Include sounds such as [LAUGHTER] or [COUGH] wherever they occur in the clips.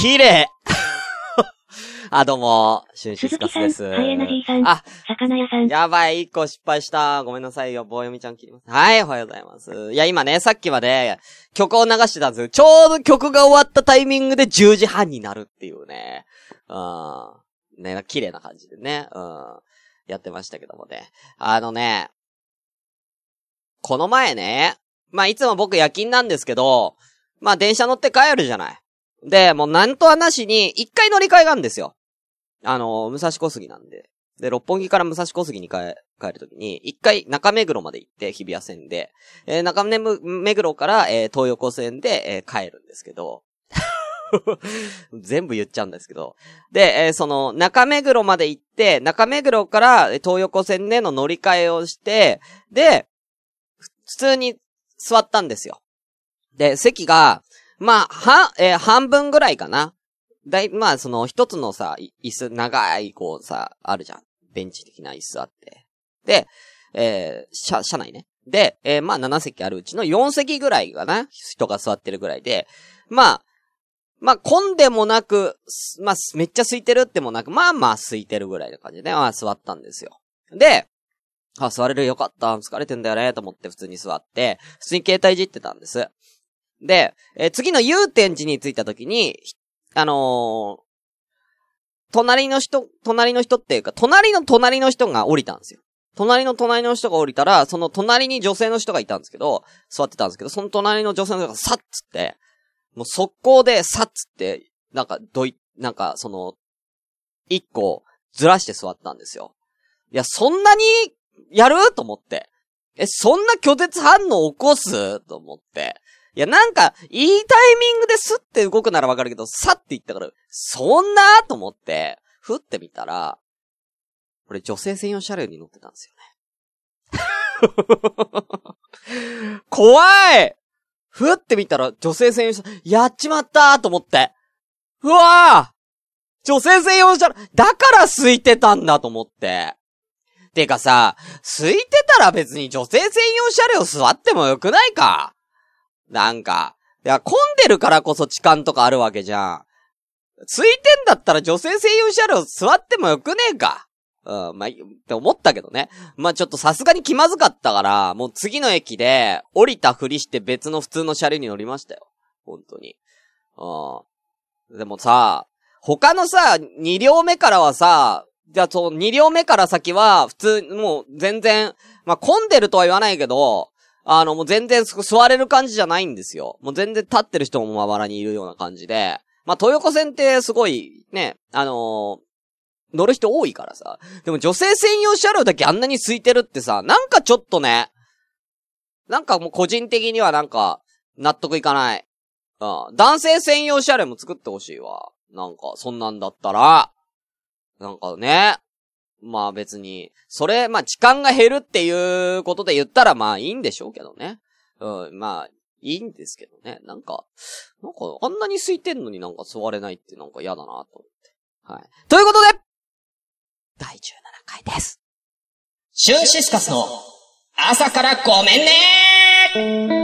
綺麗 [LAUGHS] あ、どうも、シュンシスカスです。鈴木さんハイエナジーさんあ、魚屋さん。やばい、一個失敗した。ごめんなさいよ。棒読みちゃん切ります。はい、おはようございます。いや、今ね、さっきまで曲を流してたんですよ。ちょうど曲が終わったタイミングで10時半になるっていうね。うん。ね、綺麗な感じでね。うん。やってましたけどもね。あのね、この前ね、まあ、いつも僕夜勤なんですけど、まあ、電車乗って帰るじゃない。で、もうなんとはなしに、一回乗り換えがあるんですよ。あの、武蔵小杉なんで。で、六本木から武蔵小杉に帰帰るときに、一回中目黒まで行って、日比谷線で、えー中目黒から、えー東横線で、えー帰るんですけど、[LAUGHS] 全部言っちゃうんですけど。で、えーその、中目黒まで行って、中目黒から東横線での乗り換えをして、で、普通に座ったんですよ。で、席が、まあ、は、えー半分ぐらいかな。だい、まあ、その、一つのさ、椅子、長い、こうさ、あるじゃん。ベンチ的な椅子あって。で、えー、車、車内ね。で、えーまあ、7席あるうちの4席ぐらいかな人が座ってるぐらいで、まあ、まあ、混んでもなく、まあ、めっちゃ空いてるってもなく、まあまあ空いてるぐらいの感じで、まあ座ったんですよ。で、あ、座れるよかった、疲れてんだよね、と思って普通に座って、普通に携帯いじってたんです。で、えー次の祐天寺に着いた時に、あのー隣の人、隣の人っていうか、隣の隣の人が降りたんですよ。隣の隣の人が降りたら、その隣に女性の人がいたんですけど、座ってたんですけど、その隣の女性の人がさっつって、もう速攻でさっつって、なんか、どい、なんか、その、一個ずらして座ったんですよ。いや、そんなにやる？と思って。え、そんな拒絶反応起こす？と思って。いや、なんか、いいタイミングでスッて動くならわかるけど、さって言ったから、そんなと思って、ふってみたら、これ女性専用車両に乗ってたんですよね。[LAUGHS] 怖いふってみたら女性専用車、やっちまったと思って。うわぁ女性専用車両、だから空いてたんだと思って。てかさ、空いてたら別に女性専用車両座ってもよくないか？なんか、いや、混んでるからこそ痴漢とかあるわけじゃん。ついてんだったら女性専用車両座ってもよくねえか。うん、まあ、って思ったけどね。まあ、ちょっとさすがに気まずかったから、もう次の駅で降りたふりして別の普通の車両に乗りましたよ。本当に。うん。でもさ、他のさ、2両目からはさ、じゃあそう、2両目から先は、普通、もう全然、まあ、混んでるとは言わないけど、あの、もう全然座れる感じじゃないんですよ。もう全然立ってる人もまばらにいるような感じで。まあ、東横線ってすごい、ね、あのー乗る人多いからさ。でも女性専用車両だけあんなに空いてるってさ、なんかちょっとね、なんかもう個人的にはなんか、納得いかない。うん。男性専用車両も作ってほしいわ。なんか、そんなんだったら、なんかね、まあ別に、それ、まあ時間が減るっていうことで言ったらまあいいんでしょうけどね。うん、まあ、いいんですけどね。なんか、なんかあんなに空いてんのになんか座れないってなんか嫌だなと思って。はい。ということで、第17回です。シュンシスカスの朝からごめんね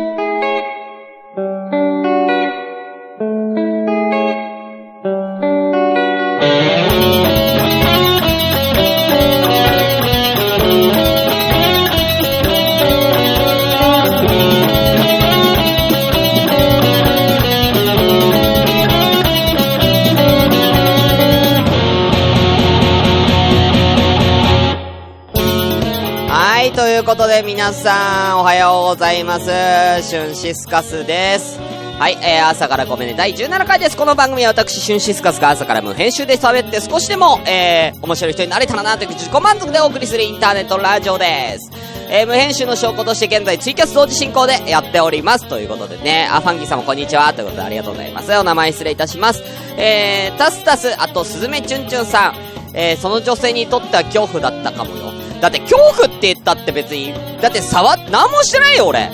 ということで皆さん、おはようございます。シュンシスカスです。はい、えー、朝からごめんね、第17回です。この番組は私、シュンシスカスが朝から無編集で喋って少しでも、えー、面白い人になれたらなという自己満足でお送りするインターネットラジオです。えー、無編集の証拠として現在ツイキャス同時進行でやっております。ということでね、あ、ファンキーさんもこんにちは。ということでありがとうございます。お名前失礼いたします。えー、タスタス、あと、スズメチュンチュンさん。えー、その女性にとっては恐怖だったかもよ。だって恐怖って言ったって別に、だって触っ、何もしてないよ俺。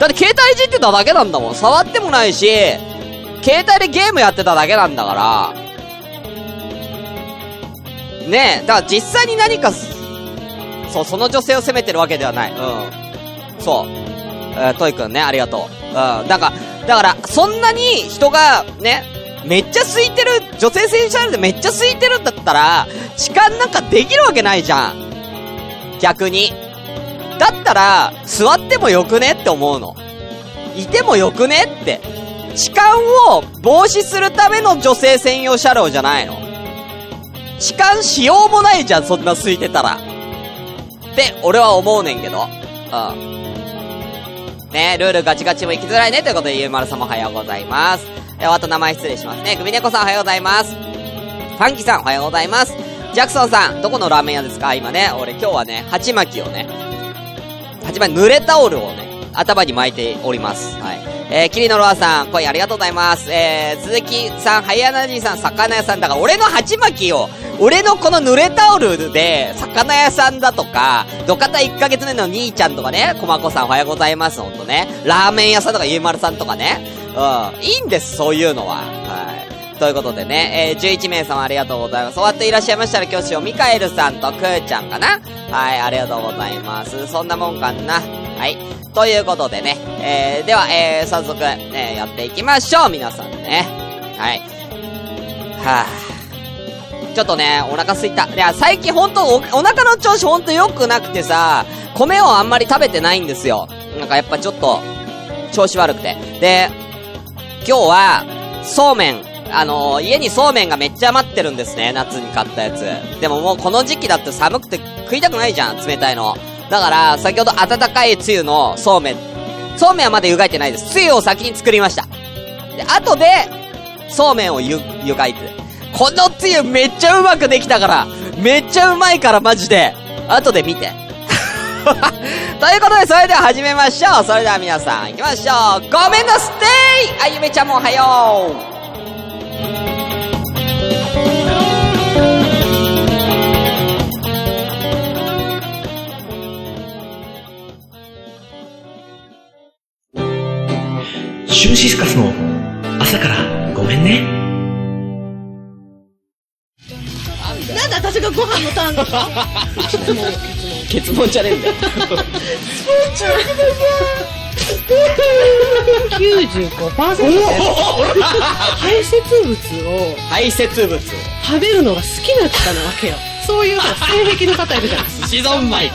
だって携帯いじってただけなんだもん。触ってもないし、携帯でゲームやってただけなんだから。ねえ、だから実際に何か、そう、その女性を責めてるわけではない。うん。そう。えー、トイくんね、ありがとう。うん。だから、だから、そんなに人が、ね、めっちゃ空いてる、女性選手車両でめっちゃ空いてるんだったら、痴漢なんかできるわけないじゃん。逆に。だったら、座ってもよくねって思うの。いてもよくねって。痴漢を防止するための女性専用車両じゃないの。痴漢しようもないじゃん、そんな空いてたら。って、俺は思うねんけど。うん。ねルールガチガチも行きづらいね。ということで、ゆうまるさんもおはようございます。え、あと名前失礼しますね。グミネコさんおはようございます。ファンキさんおはようございます。ジャクソンさん、どこのラーメン屋ですか？今ね、俺今日はね、鉢巻きをね、鉢巻き濡れタオルをね、頭に巻いております。はい。えー、キリノロアさん、声ありがとうございます。えー、鈴木さん、ハイアナジーさん、魚屋さん、だから俺の鉢巻きを、俺のこの濡れタオルで、魚屋さんだとか、土方1ヶ月目の兄ちゃんとかね、コマコさんおはようございます、ほんとね。ラーメン屋さんとかゆうまるさんとかね。うん。いいんです、そういうのは。ということでね、えー、11名様ありがとうございます。終わっていらっしゃいましたら今日しよう、ミカエルさんとクーちゃんかなはい、ありがとうございます。そんなもんかな。はい。ということでね、えー、では、えー、早速、えー、やっていきましょう、皆さんね。はい。はぁ、ちょっとね、お腹すいた。いや、最近ほんとお、お腹の調子ほんと良くなくてさ、米をあんまり食べてないんですよ。なんかやっぱちょっと、調子悪くて。で、今日は、そうめん、あのー、家にそうめんがめっちゃ余ってるんですね、夏に買ったやつ。でももうこの時期だって寒くて食いたくないじゃん、冷たいの。だから、先ほど温かいつゆのそうめん。そうめんはまだ湯がいてないです。つゆを先に作りました。で、後で、そうめんを湯、湯がいて。このつゆめっちゃうまくできたから。めっちゃうまいからマジで。後で見て。[LAUGHS] ということで、それでは始めましょう。それでは皆さん、行きましょう。ごめんなすってーあゆめちゃんもおはようシュンシスカスの朝からごめんね。なんで私がご飯のターンか？[LAUGHS] 結論じゃねえんだよ。[LAUGHS] 95%排泄物を排泄物を食べるのが好きな方なわけよ。そういう性癖の方いるじゃない寿司三昧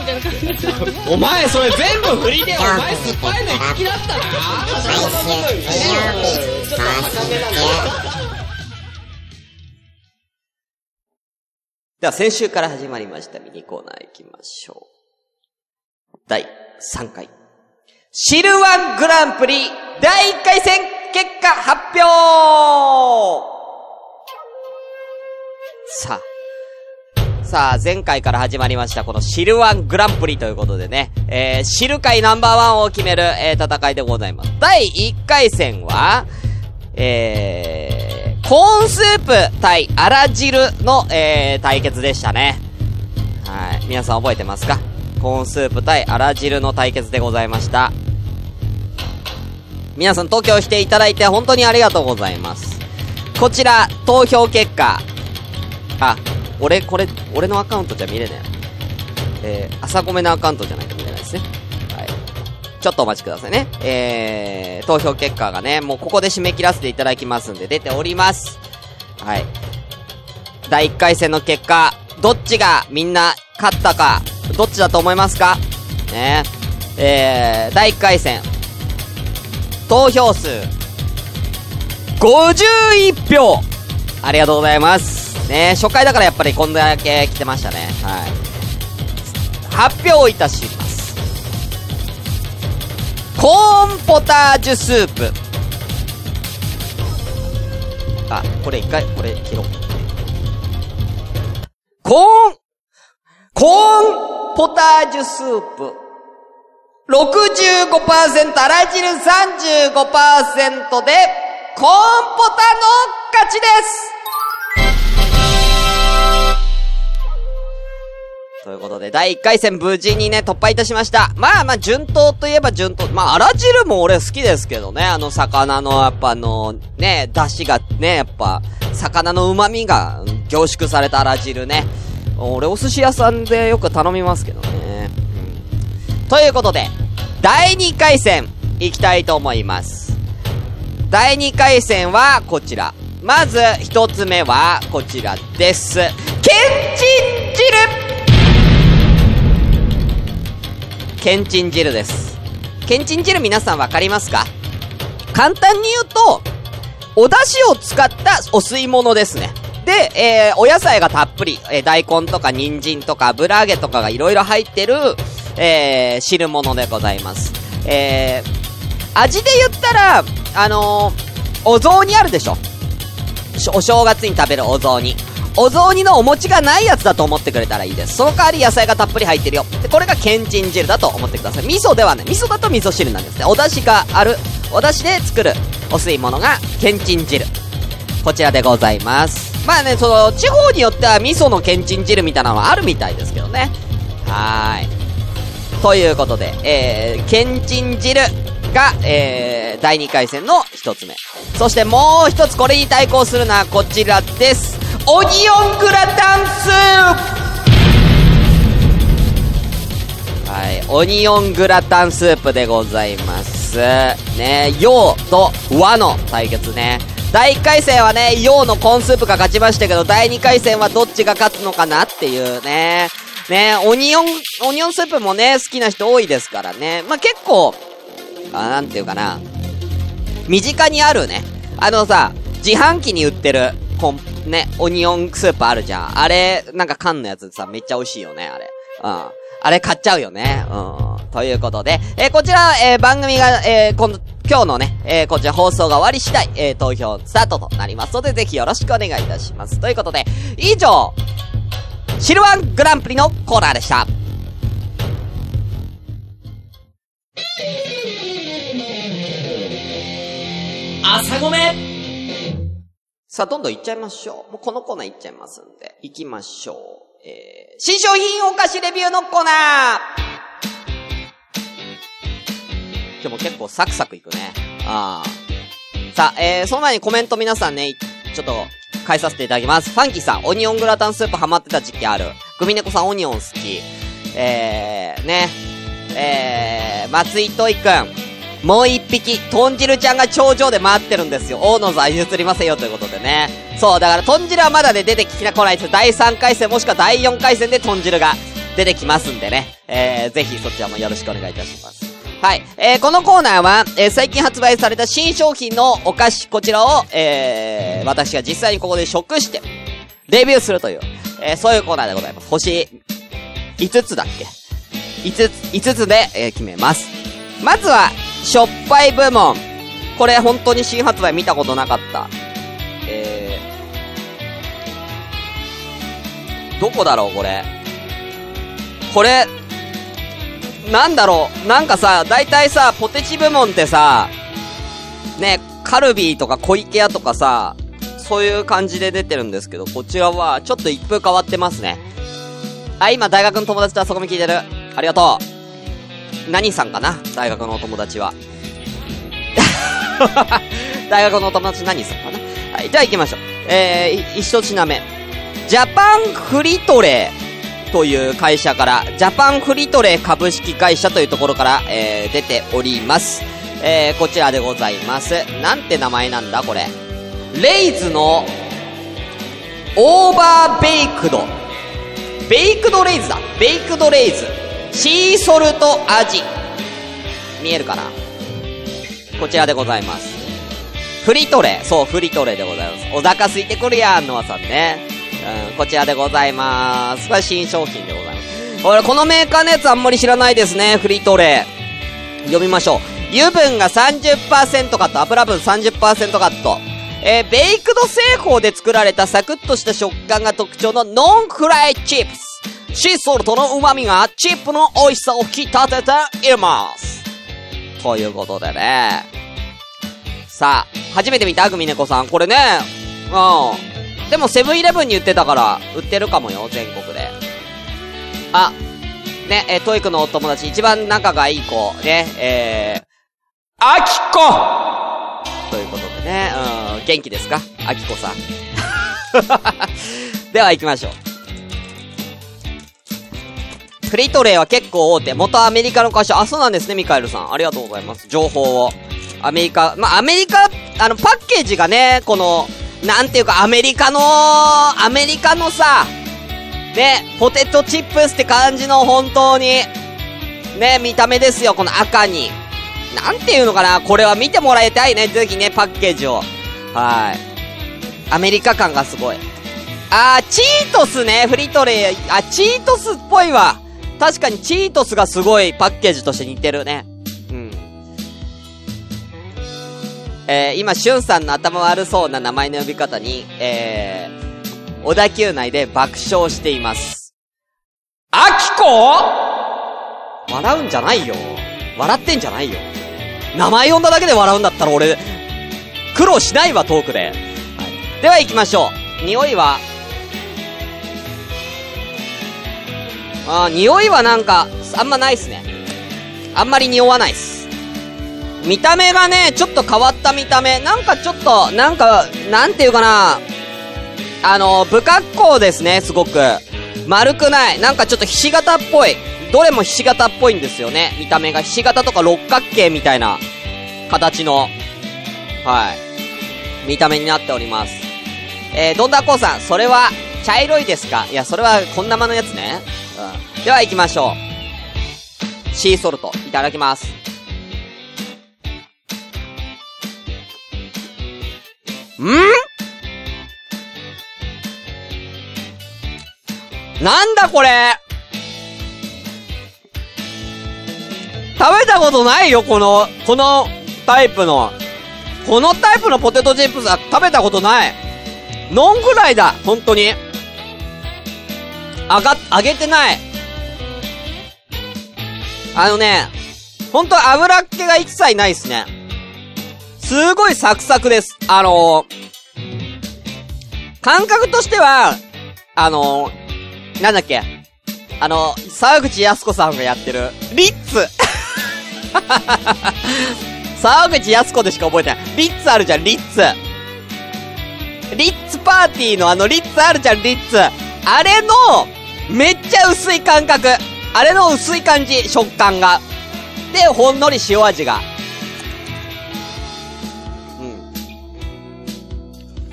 お前それ全部振りでお前酸っぱいの好きだったなでは先週から始まりましたミニコーナー行きましょう。第3回。シルワングランプリ第1回戦結果発表さあ、さあ、前回から始まりました、このシルワングランプリということでね、えー、シル界ナンバーワンを決める、えー、戦いでございます。第1回戦は、えー、コーンスープ対あら汁の、えー、対決でしたね。はい。皆さん覚えてますか？コーンスープ対あら汁の対決でございました。皆さん東京来ていただいて本当にありがとうございます。こちら、投票結果。あ、俺、これ、俺のアカウントじゃ見れない。えー、朝米のアカウントじゃないと見れないですね。はい。ちょっとお待ちくださいね。えー、投票結果がね、もうここで締め切らせていただきますんで、出ております。はい。第1回戦の結果、どっちがみんな勝ったか、どっちだと思いますか？ねえー、第1回戦、投票数、51票ありがとうございます。ね初回だからやっぱりこんだけ来てましたね。はい。発表いたします。コーンポタージュスープ。あ、これ一回、これ切ろう。コーン、コーンポタージュスープ。65%、あら汁35%で、コーンポタの勝ちですということで、第1回戦無事にね、突破いたしました。まあまあ、順当といえば順当。まあ、あら汁も俺好きですけどね。あの、魚の、やっぱあの、ね、出汁がね、やっぱ、魚の旨味が凝縮されたあら汁ね。俺、お寿司屋さんでよく頼みますけどね。うん。ということで、第2回戦、いきたいと思います。第2回戦は、こちら。まず、一つ目は、こちらです。けんちん汁けんちん汁です。けんちん汁皆さんわかりますか？簡単に言うと、お出汁を使ったお吸い物ですね。で、えー、お野菜がたっぷり、えー、大根とか人参とか油揚げとかがいろいろ入ってる、えー、汁物でございます。えー、味で言ったら、あのー、お雑煮あるでしょお正月に食べるお雑煮。お雑煮のお餅がないやつだと思ってくれたらいいです。その代わり野菜がたっぷり入ってるよ。で、これがけんちん汁だと思ってください。味噌ではない。味噌だと味噌汁なんですね。お出汁がある。お出汁で作るお吸い物がけんちん汁。こちらでございます。まあね、その、地方によっては味噌のけんちん汁みたいなのはあるみたいですけどね。はーい。ということで、えー、けんちん汁が、えー、第2回戦の一つ目。そしてもう一つこれに対抗するのはこちらです。オニオングラタンスープはい、オニオングラタンスープでございます。ね、洋と和の対決ね。第1回戦はね、洋のコーンスープが勝ちましたけど、第2回戦はどっちが勝つのかなっていうね。ね、オニオン、オニオンスープもね、好きな人多いですからね。まあ、結構、あ、なんていうかな。身近にあるね。あのさ、自販機に売ってる、こん、ね、オニオンスープあるじゃん。あれ、なんか缶のやつさ、めっちゃ美味しいよね、あれ。うん。あれ買っちゃうよね。うん。ということで、えーこちら、えー番組が、えー、今、今日のね、えーこちら放送が終わり次第、えー投票スタートとなりますので、ぜひよろしくお願いいたします。ということで、以上、シルワングランプリのコーナーでした。朝ごめさあ、どんどん行っちゃいましょう。もうこのコーナー行っちゃいますんで、行きましょう。えー、新商品お菓子レビューのコーナー今日も結構サクサクいくね。ああ。さあ、えー、その前にコメント皆さんね、ちょっと、返させていただきます。ファンキーさん、オニオングラタンスープハマってた時期ある。グミネコさん、オニオン好き。えー、ね。えー、松井トイくん。もう一匹、豚汁ちゃんが頂上で回ってるんですよ。大野座譲りませんよということでね。そう、だから豚汁はまだね、出てきてこないです。第3回戦もしくは第4回戦で豚汁が出てきますんでね。えー、ぜひそちらもよろしくお願いいたします。はい。えー、このコーナーは、えー、最近発売された新商品のお菓子、こちらを、えー、私が実際にここで食して、レビューするという、えー、そういうコーナーでございます。星、5つだっけ ?5 つ、5つで、えー決めます。まずは、しょっぱい部門。これ本当に新発売見たことなかった。えー、どこだろう、これ？これ、なんだろう、なんかさ、大体さ、ポテチ部門ってさ、ね、カルビーとか小池屋とかさ、そういう感じで出てるんですけど、こちらはちょっと一風変わってますね。あ、今大学の友達とあそこに聞いてる。ありがとう。何さんかな？大学のお友達は。[LAUGHS] 大学のお友達何さんかな？はい、じゃあ行きましょう。えー、い一品目。ジャパンフリトレーという会社から、ジャパンフリトレ株式会社というところから、えー、出ております。えー、こちらでございます。なんて名前なんだこれ。レイズの、オーバーベイクド。Baked Lay's だ。 Baked Lay's。Sea Salt 味。見えるかな？こちらでございます。フリトレ。そう、フリトレでございます。お腹空いてくるやん、ノアさんね。うん、こちらでございます。これ新商品でございます。俺、このメーカーのやつあんまり知らないですね、フリートレ。読みましょう。油分が30%カット、油分30%カット。えー、ベイクド製法で作られたサクッとした食感が特徴のノンフライチップス。Sea Salt の旨味がチップの美味しさを引き立てています。ということでね。さあ、初めて見た？グミネコさん。これね、うん。でもセブンイレブンに売ってたから、売ってるかもよ、全国で。あ、ね、えートイックのお友達、一番仲がいい子、ね、えー、あきこということでね、うん、元気ですか？あきこさん。[LAUGHS] では行きましょう。フリートレイは結構大手。元アメリカの会社。あ、そうなんですね、ミカエルさん。ありがとうございます。情報を。アメリカ、まあ、アメリカ、あの、パッケージがね、この、なんていうか、アメリカの、アメリカのさ、ね、ポテトチップスって感じの本当に、ね、見た目ですよ、この赤に。なんていうのかな、これは見てもらいたいね、ぜひね、パッケージを。はい。アメリカ感がすごい。あー、チートスね、フリトレー、あ、チートスっぽいわ。確かにチートスがすごいパッケージとして似てるね。えー、今、しゅんさんの頭悪そうな名前の呼び方に、えー、小田急内で爆笑しています。あきこ笑うんじゃないよ。笑ってんじゃないよ。名前呼んだだけで笑うんだったら俺、苦労しないわ、トークで。はい。では行きましょう。匂いは、あー、匂いはなんか、あんまないっすね。あんまり匂わないっす。見た目がね、ちょっと変わった見た目。なんかちょっと、なんか、なんていうかな。あの、不格好ですね、すごく。丸くない。なんかちょっとひし形っぽい。どれもひし形っぽいんですよね。見た目がひし形とか六角形みたいな形の、はい。見た目になっております。えー、どんだこうさん、それは茶色いですか？いや、それはこんなまのやつね。うん。では行きましょう。シーソルト、いただきます。ん？なんだこれ？食べたことないよ、この、このタイプの。このタイプのポテトチップスは食べたことない。ノンぐらいだ、本当に。あが、揚げてない。あのね、ほんと油っ気が一切ないっすね。すごいサクサクです。あのー、感覚としては、あのー、なんだっけあの、沢口靖子さんがやってる、リッツ [LAUGHS] 沢口靖子でしか覚えてない。リッツあるじゃん、リッツ。リッツパーティーのあのリッツあるじゃん、リッツ。あれの、めっちゃ薄い感覚。あれの薄い感じ、食感が。で、ほんのり塩味が。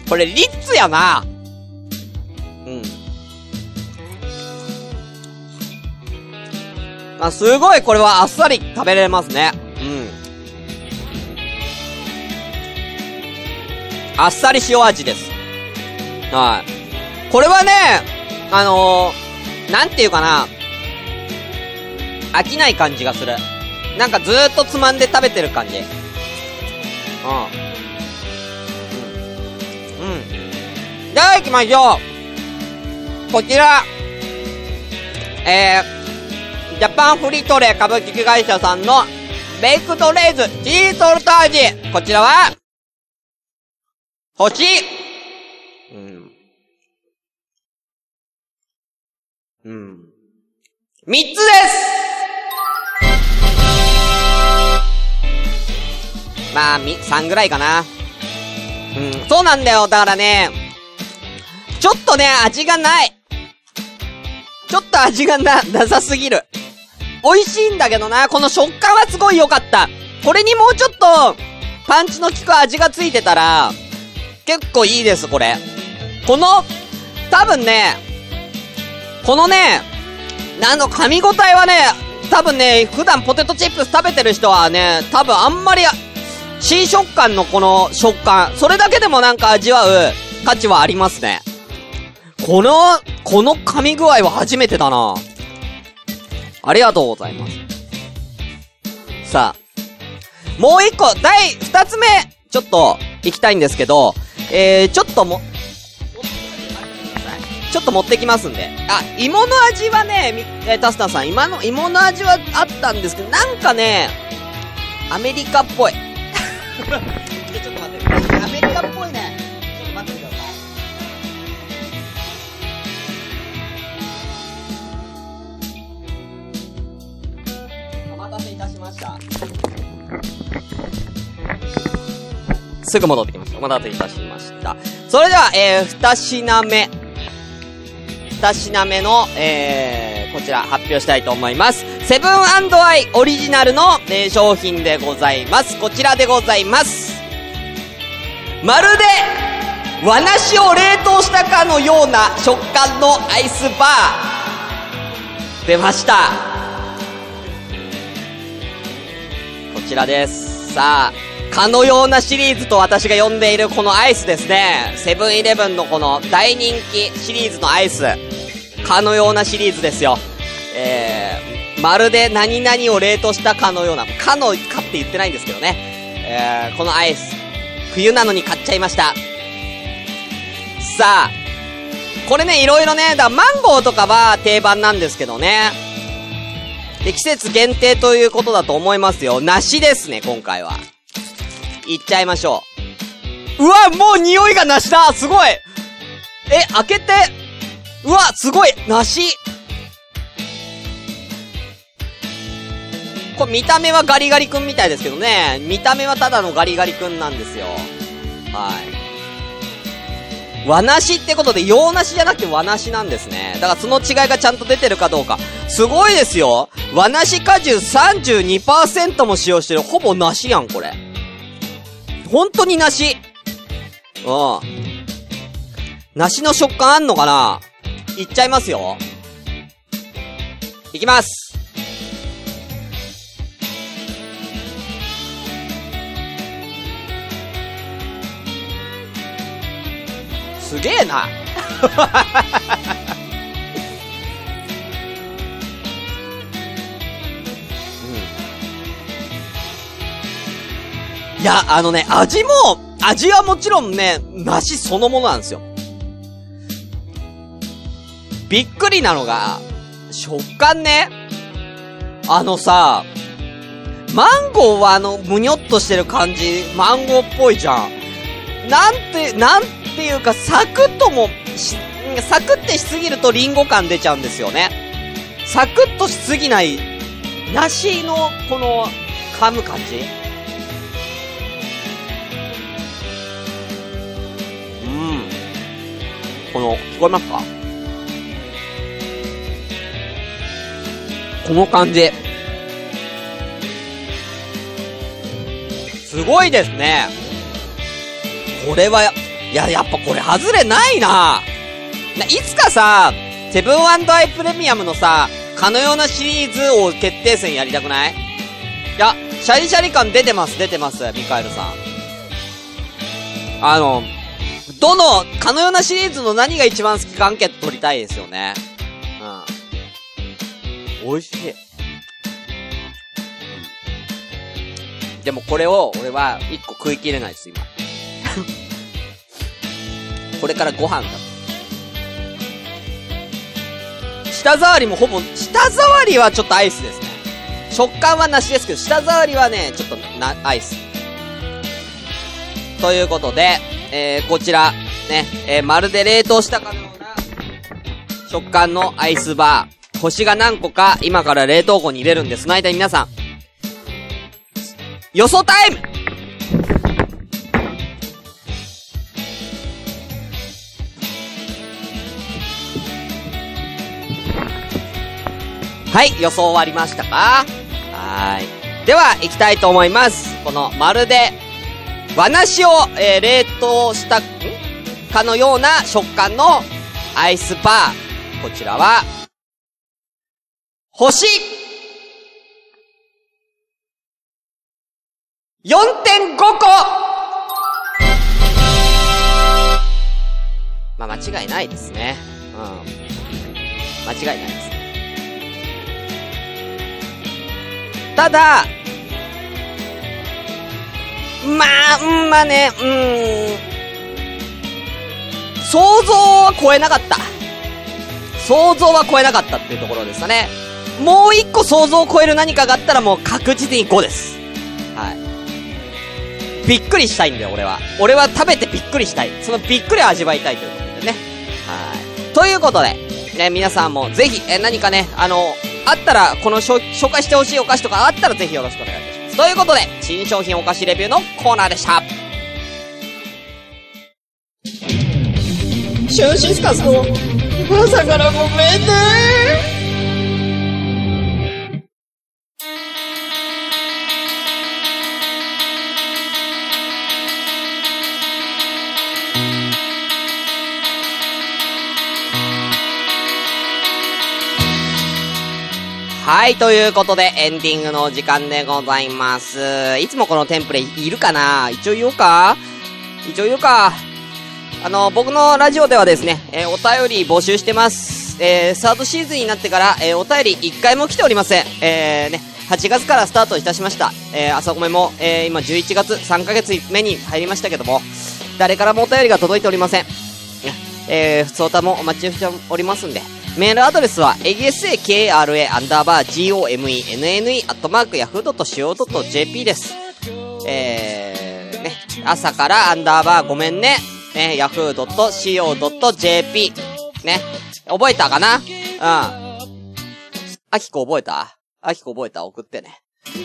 これ、リッツやな。うん。あ、すごい、これはあっさり食べれますね。うん。あっさり塩味です。はい。これはね、あのー、なんていうかな、飽きない感じがする。なんかずーっとつまんで食べてる感じ。うん。うん。じゃあ行きましょう。こちら、えー、ジャパンフリートレ株式会社さんのベイクドレーズチーソルト味。こちらは、星うん。うん。三つですまあ、み、三ぐらいかな。うん、そうなんだよ。だからね、ちょっとね、味がない。ちょっと味がな、なさすぎる。美味しいんだけどな、この食感はすごい良かった。これにもうちょっと、パンチの効く味がついてたら、結構いいです、これ。この、多分ね、このね、あの、噛み応えはね、多分ね、普段ポテトチップス食べてる人はね、多分あんまり、新食感のこの食感、それだけでもなんか味わう価値はありますね。この、この噛み具合は初めてだなありがとうございます。さあ、もう一個、第二つ目、ちょっと、行きたいんですけど、えー、ちょっとも、ちょっと持ってきますんで。あ、芋の味はね、みえータスタンさん、今の、芋の味はあったんですけど、なんかね、アメリカっぽい。[LAUGHS] ちょっと待って。アメリカっぽいました。すぐ戻ってきました。お待たせいたしました。それでは、えー、二品目。二品目の、えー、こちら発表したいと思います。セブンアイオリジナルの、えー商品でございます。こちらでございます。まるで、和梨を冷凍したかのような食感のアイスバー出ましたちらです。さあかのようなシリーズと私が呼んでいるこのアイスですね。セブンイレブンのこの大人気シリーズのアイス。かのようなシリーズですよ。えー、まるで何々を冷凍したかのようなかのかって言ってないんですけどね。えー、このアイス冬なのに買っちゃいました。さあ、これね、いろいろね、だマンゴーとかは定番なんですけどね。で、季節限定ということだと思いますよ。梨ですね、今回は。いっちゃいましょう。うわ、もう匂いが梨だすごいえ、開けて、うわ、すごい梨これ見た目はガリガリ君みたいですけどね。見た目はただのガリガリ君なんですよ。はい。和梨ってことで洋梨じゃなくて和梨なんですね。だからその違いがちゃんと出てるかどうか。すごいですよ和梨果汁32%も使用してる。ほぼ梨やん、これ。本当に梨。うん。梨の食感あんのかな？いっちゃいますよ。いきます。すげえな。いや、あのね、味も、味はもちろんね、梨そのものなんですよ。びっくりなのが、食感ね。あのさ、マンゴーはあの、むにょっとしてる感じ、マンゴーっぽいじゃん。なんて、なんっていうか、サクッとも、サクってしすぎるとリンゴ感出ちゃうんですよね。サクッとしすぎない、梨の、この、噛む感じうん。この、聞こえますか？この感じ。すごいですね。これは、いや、やっぱこれ外れないな。いつかさ、セブンアイプレミアムのさ、かのようなシリーズを決定戦やりたくない？いや、シャリシャリ感出てます、出てます、ミカエルさん。あの、どの、かのようなシリーズの何が一番好きかアンケート取りたいですよね。うん。美味しい。でもこれを、俺は、一個食い切れないです、今。これからご飯だ。舌触りもほぼ、舌触りはちょっとアイスですね。食感はなしですけど、舌触りはね、ちょっとな、アイス。ということで、えー、こちら、ね、えー、まるで冷凍したかのような、食感のアイスバー。星が何個か、今から冷凍庫に入れるんで、その間に皆さん、予想タイムはい、予想終わりましたか？はい。では、行きたいと思います。この、まるで、和梨を、えー、冷凍した、ん？かのような食感のアイスバー。こちらは、星 !4.5 個まあ、間違いないですね。うん。間違いないですね。ただ、まあ、うん、まあね、うん、想像は超えなかった。想像は超えなかったっていうところですかね。もう一個想像を超える何かがあったらもう確実に5です。はい。びっくりしたいんだよ、俺は。俺は食べてびっくりしたい。そのびっくりを味わいたいということでね。はい。ということで、ね、皆さんもぜひ、え、何かね、あの、あったら、この紹介してほしいお菓子とかあったらぜひよろしくお願いいたします。ということで、新商品お菓子レビューのコーナーでした。シュンシスカスの朝からごめんねはい、ということで、エンディングの時間でございます。いつもこのテンプレいるかな？一応言おうか？一応言おうか？あの、僕のラジオではですね、えーお便り募集してます。えー、スタートシーズンになってから、えーお便り一回も来ておりません。えー、ね、8月からスタートいたしました。えー、朝ごめも、えー、今11月3ヶ月目に入りましたけども、誰からもお便りが届いておりません。えー、普通歌もお待ちしておりますんで、メールアドレスは、えぎ sakra アンダーバー gomenne アットマークヤフー .co.jp です。えー、ね、朝からアンダーバーごめんね、ね、ヤフー .co.jp。ね、覚えたかな？うん。あきこ覚えた？あきこ覚えた？送ってね。うん。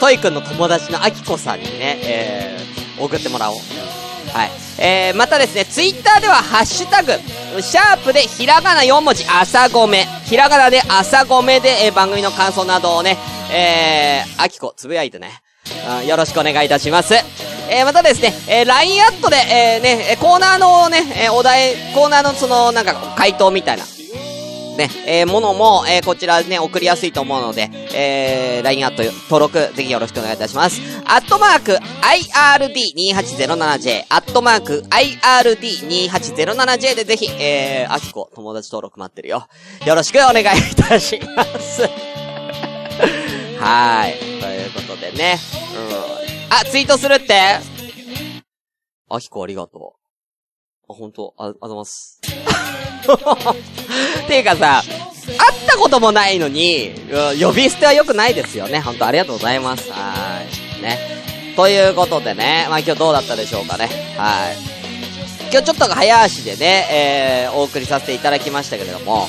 トイくんの友達のあきこさんにね、えー、送ってもらおう。はい。えー、またですね、ツイッターではハッシュタグ、シャープでひらがな4文字、朝ごめ。ひらがなで朝ごめで、えー番組の感想などをね、えー、あきこ、つぶやいてね。うんよろしくお願いいたします。えー、またですね、えー、LINE アットで、えー、ね、えコーナーのね、えーお題、コーナーのその、なんか、回答みたいな、ね、えー、ものも、えー、こちらね、送りやすいと思うので、えー、LINE アット登録、ぜひよろしくお願いいたします。アットマーク、IRD2807J、アットマーク、IRD2807J でぜひ、えー、あきこ、友達登録待ってるよ。よろしくお願いいたします。[LAUGHS] はーい。ということでね。うん。あ、ツイートするって？あきこありがとう。あ、ほんと、あ、あざます。[LAUGHS] [LAUGHS] ていうかさ、会ったこともないのに、呼び捨ては良くないですよね。ほんとありがとうございます。はい。ね。ということでね、まあ今日どうだったでしょうかね。はい。今日ちょっと早足でね、えー、お送りさせていただきましたけれども、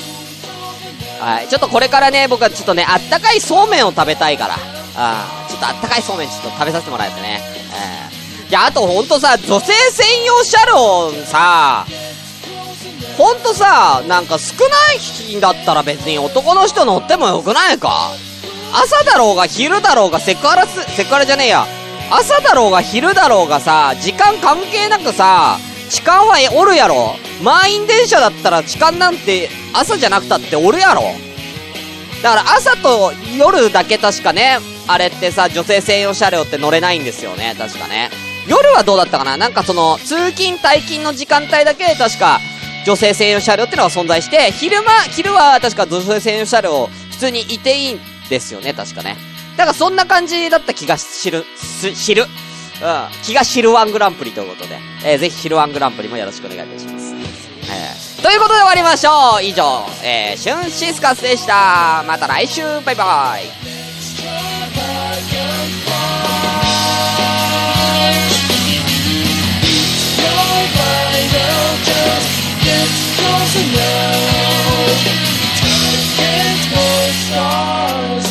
はい。ちょっとこれからね、僕はちょっとね、あったかいそうめんを食べたいから、あちょっとあったかいそうめんちょっと食べさせてもらえてね。えー、いや、あとほんとさ、女性専用車両さ、ほんとさ、なんか少ない日だったら別に男の人乗ってもよくないか？朝だろうが昼だろうがセクハラ、セクハラじゃねえや。朝だろうが昼だろうがさ、時間関係なくさ、痴漢はおるやろ満員電車だったら痴漢なんて朝じゃなくたっておるやろだから朝と夜だけ確かね、あれってさ、女性専用車両って乗れないんですよね、確かね。夜はどうだったかな？なんかその、通勤退勤の時間帯だけ確か、女性専用車両ってのが存在して、昼間、昼は確か女性専用車両、普通にいていいんですよね、確かね。だからそんな感じだった気が知る、す、知る。うん。気が知るワングランプリということで、えー、ぜひ昼ワングランプリもよろしくお願いいたします。えー、ということで終わりましょう以上、えー、シュンシスカスでしたまた来週バイバイ「just It's close enough. It's more stars.